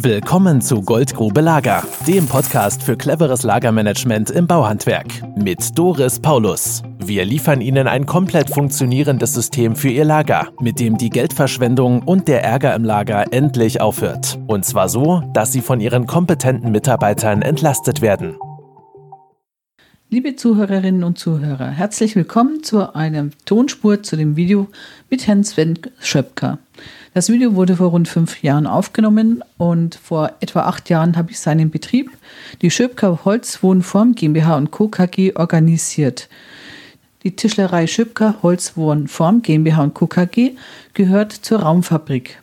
Willkommen zu Goldgrube Lager, dem Podcast für cleveres Lagermanagement im Bauhandwerk mit Doris Paulus. Wir liefern Ihnen ein komplett funktionierendes System für Ihr Lager, mit dem die Geldverschwendung und der Ärger im Lager endlich aufhört. Und zwar so, dass Sie von Ihren kompetenten Mitarbeitern entlastet werden. Liebe Zuhörerinnen und Zuhörer, herzlich willkommen zu einer Tonspur zu dem Video mit Herrn Sven Schöpker. Das Video wurde vor rund fünf Jahren aufgenommen und vor etwa acht Jahren habe ich seinen Betrieb, die Schöpker Holzwohnform GmbH und Co. KG, organisiert. Die Tischlerei Schöpker Holzwohnform GmbH Co. KG gehört zur Raumfabrik.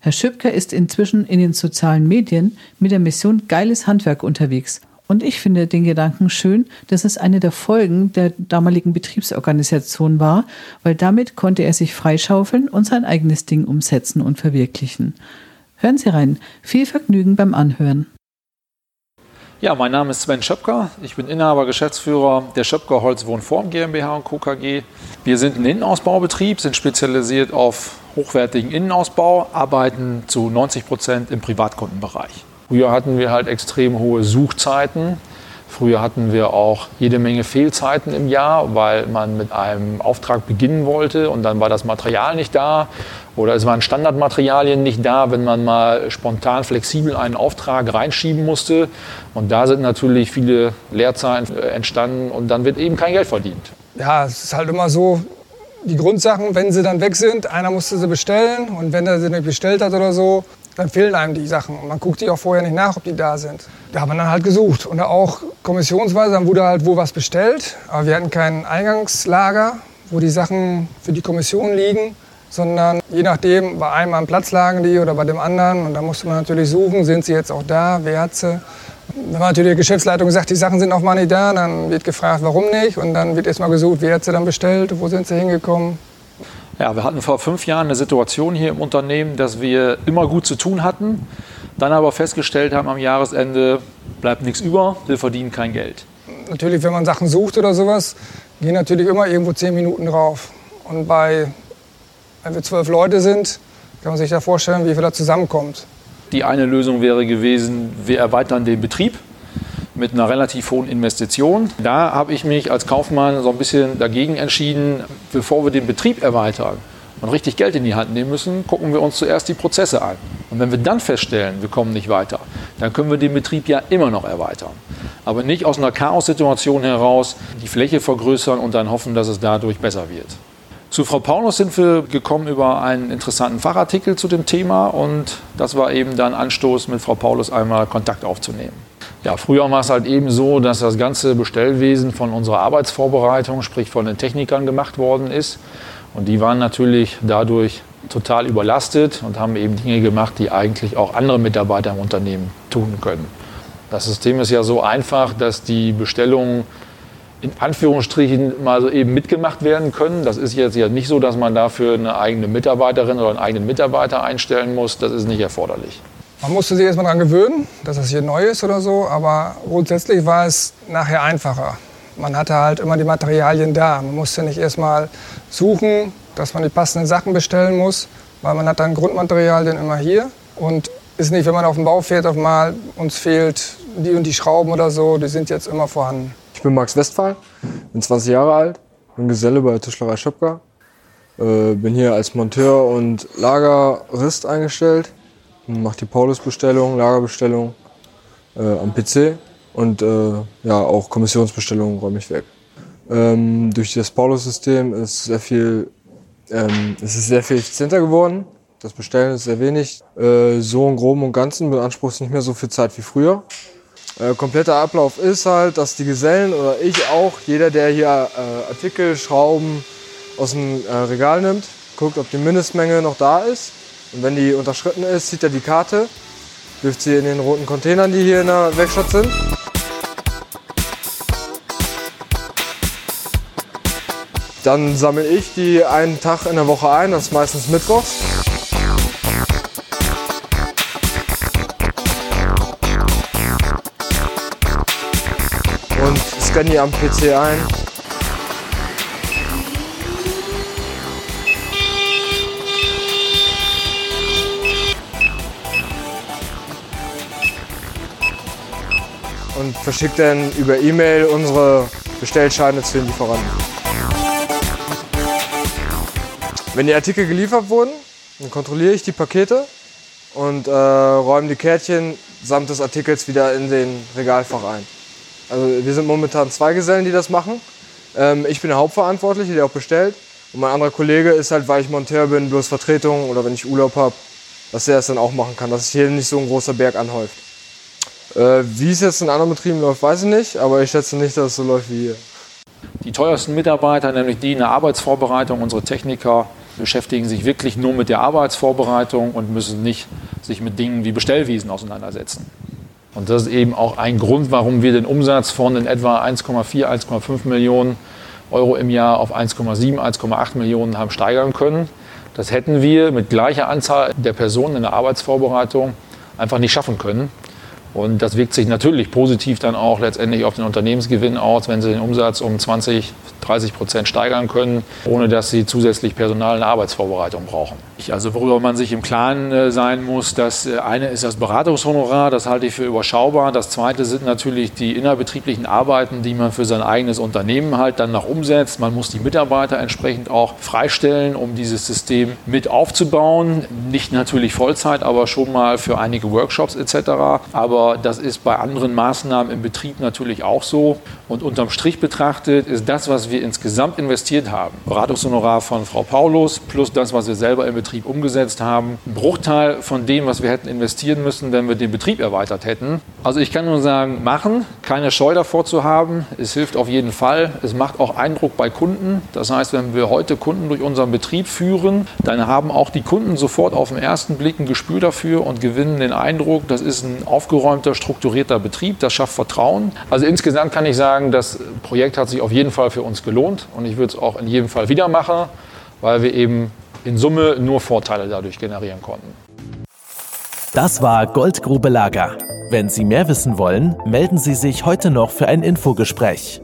Herr Schöpker ist inzwischen in den sozialen Medien mit der Mission Geiles Handwerk unterwegs und ich finde den Gedanken schön, dass es eine der Folgen der damaligen Betriebsorganisation war, weil damit konnte er sich freischaufeln und sein eigenes Ding umsetzen und verwirklichen. Hören Sie rein. Viel Vergnügen beim Anhören. Ja, mein Name ist Sven Schöpker. Ich bin Inhaber, Geschäftsführer der Schöpker Holzwohnform GmbH und Co. KG. Wir sind ein Innenausbaubetrieb, sind spezialisiert auf hochwertigen Innenausbau, arbeiten zu 90 Prozent im Privatkundenbereich. Früher hatten wir halt extrem hohe Suchzeiten. Früher hatten wir auch jede Menge Fehlzeiten im Jahr, weil man mit einem Auftrag beginnen wollte und dann war das Material nicht da oder es waren Standardmaterialien nicht da, wenn man mal spontan flexibel einen Auftrag reinschieben musste. Und da sind natürlich viele Leerzeiten entstanden und dann wird eben kein Geld verdient. Ja, es ist halt immer so, die Grundsachen, wenn sie dann weg sind, einer musste sie bestellen und wenn er sie nicht bestellt hat oder so, dann fehlen einem die Sachen. Und man guckt die auch vorher nicht nach, ob die da sind. Da haben wir dann halt gesucht. Und auch kommissionsweise, dann wurde halt wo was bestellt. Aber wir hatten kein Eingangslager, wo die Sachen für die Kommission liegen. Sondern je nachdem, bei einem am Platz lagen die oder bei dem anderen. Und da musste man natürlich suchen, sind sie jetzt auch da, wer hat sie. Wenn man natürlich die Geschäftsleitung sagt, die Sachen sind auch mal nicht da, dann wird gefragt, warum nicht. Und dann wird erst mal gesucht, wer hat sie dann bestellt, wo sind sie hingekommen. Ja, wir hatten vor fünf Jahren eine Situation hier im Unternehmen, dass wir immer gut zu tun hatten, dann aber festgestellt haben, am Jahresende bleibt nichts über, wir verdienen kein Geld. Natürlich, wenn man Sachen sucht oder sowas, gehen natürlich immer irgendwo zehn Minuten drauf. Und bei, wenn wir zwölf Leute sind, kann man sich da vorstellen, wie viel da zusammenkommt. Die eine Lösung wäre gewesen, wir erweitern den Betrieb mit einer relativ hohen Investition. Da habe ich mich als Kaufmann so ein bisschen dagegen entschieden, bevor wir den Betrieb erweitern und richtig Geld in die Hand nehmen müssen, gucken wir uns zuerst die Prozesse an. Und wenn wir dann feststellen, wir kommen nicht weiter, dann können wir den Betrieb ja immer noch erweitern. Aber nicht aus einer Chaos-Situation heraus die Fläche vergrößern und dann hoffen, dass es dadurch besser wird. Zu Frau Paulus sind wir gekommen über einen interessanten Fachartikel zu dem Thema und das war eben dann Anstoß, mit Frau Paulus einmal Kontakt aufzunehmen. Ja, früher war es halt eben so, dass das ganze Bestellwesen von unserer Arbeitsvorbereitung, sprich von den Technikern gemacht worden ist. Und die waren natürlich dadurch total überlastet und haben eben Dinge gemacht, die eigentlich auch andere Mitarbeiter im Unternehmen tun können. Das System ist ja so einfach, dass die Bestellungen in Anführungsstrichen mal so eben mitgemacht werden können. Das ist jetzt ja nicht so, dass man dafür eine eigene Mitarbeiterin oder einen eigenen Mitarbeiter einstellen muss. Das ist nicht erforderlich. Man musste sich erstmal daran gewöhnen, dass das hier neu ist oder so, aber grundsätzlich war es nachher einfacher. Man hatte halt immer die Materialien da. Man musste nicht erstmal suchen, dass man die passenden Sachen bestellen muss, weil man hat dann Grundmaterialien immer hier und ist nicht, wenn man auf den Bau fährt, auf mal uns fehlt die und die Schrauben oder so, die sind jetzt immer vorhanden. Ich bin Max Westphal, bin 20 Jahre alt, bin Geselle bei der Tischlerei Schöpker, äh, bin hier als Monteur und Lagerist eingestellt mache die Paulus-Bestellung, Lagerbestellung äh, am PC und äh, ja, auch Kommissionsbestellungen räume ich weg. Ähm, durch das Paulus-System ist sehr viel, ähm, es ist sehr viel effizienter geworden. Das Bestellen ist sehr wenig. Äh, so im Groben und Ganzen beansprucht es nicht mehr so viel Zeit wie früher. Äh, kompletter Ablauf ist halt, dass die Gesellen oder ich auch, jeder, der hier äh, Artikel, Schrauben aus dem äh, Regal nimmt, guckt, ob die Mindestmenge noch da ist und wenn die unterschritten ist, zieht er die Karte, wirft sie in den roten Containern, die hier in der Werkstatt sind. Dann sammle ich die einen Tag in der Woche ein, das ist meistens Mittwochs. Und scanne die am PC ein. Und verschicke dann über E-Mail unsere Bestellscheine zu den Lieferanten. Wenn die Artikel geliefert wurden, dann kontrolliere ich die Pakete und äh, räume die Kärtchen samt des Artikels wieder in den Regalfach ein. Also wir sind momentan zwei Gesellen, die das machen. Ähm, ich bin der Hauptverantwortliche, der auch bestellt. Und mein anderer Kollege ist halt, weil ich Monteur bin, bloß Vertretung oder wenn ich Urlaub habe, dass der es dann auch machen kann, dass sich hier nicht so ein großer Berg anhäuft. Äh, wie es jetzt in anderen Betrieben läuft, weiß ich nicht, aber ich schätze nicht, dass es so läuft wie hier. Die teuersten Mitarbeiter, nämlich die in der Arbeitsvorbereitung, unsere Techniker, beschäftigen sich wirklich nur mit der Arbeitsvorbereitung und müssen nicht sich mit Dingen wie Bestellwiesen auseinandersetzen. Und das ist eben auch ein Grund, warum wir den Umsatz von in etwa 1,4, 1,5 Millionen Euro im Jahr auf 1,7, 1,8 Millionen haben steigern können. Das hätten wir mit gleicher Anzahl der Personen in der Arbeitsvorbereitung einfach nicht schaffen können. Und das wirkt sich natürlich positiv dann auch letztendlich auf den Unternehmensgewinn aus, wenn Sie den Umsatz um 20, 30 Prozent steigern können, ohne dass Sie zusätzlich Personal der Arbeitsvorbereitung brauchen. Also worüber man sich im Klaren äh, sein muss, das äh, eine ist das Beratungshonorar, das halte ich für überschaubar. Das zweite sind natürlich die innerbetrieblichen Arbeiten, die man für sein eigenes Unternehmen halt dann noch umsetzt. Man muss die Mitarbeiter entsprechend auch freistellen, um dieses System mit aufzubauen. Nicht natürlich Vollzeit, aber schon mal für einige Workshops etc. Aber das ist bei anderen Maßnahmen im Betrieb natürlich auch so. Und unterm Strich betrachtet ist das, was wir insgesamt investiert haben, Beratungshonorar von Frau Paulus plus das, was wir selber im Betrieb umgesetzt haben. Ein Bruchteil von dem, was wir hätten investieren müssen, wenn wir den Betrieb erweitert hätten. Also ich kann nur sagen, machen, keine Scheu davor zu haben. Es hilft auf jeden Fall. Es macht auch Eindruck bei Kunden. Das heißt, wenn wir heute Kunden durch unseren Betrieb führen, dann haben auch die Kunden sofort auf den ersten Blick ein Gespür dafür und gewinnen den Eindruck, das ist ein aufgeräumter, strukturierter Betrieb. Das schafft Vertrauen. Also insgesamt kann ich sagen, das Projekt hat sich auf jeden Fall für uns gelohnt und ich würde es auch in jedem Fall wieder machen, weil wir eben in Summe nur Vorteile dadurch generieren konnten. Das war Goldgrube Lager. Wenn Sie mehr wissen wollen, melden Sie sich heute noch für ein Infogespräch.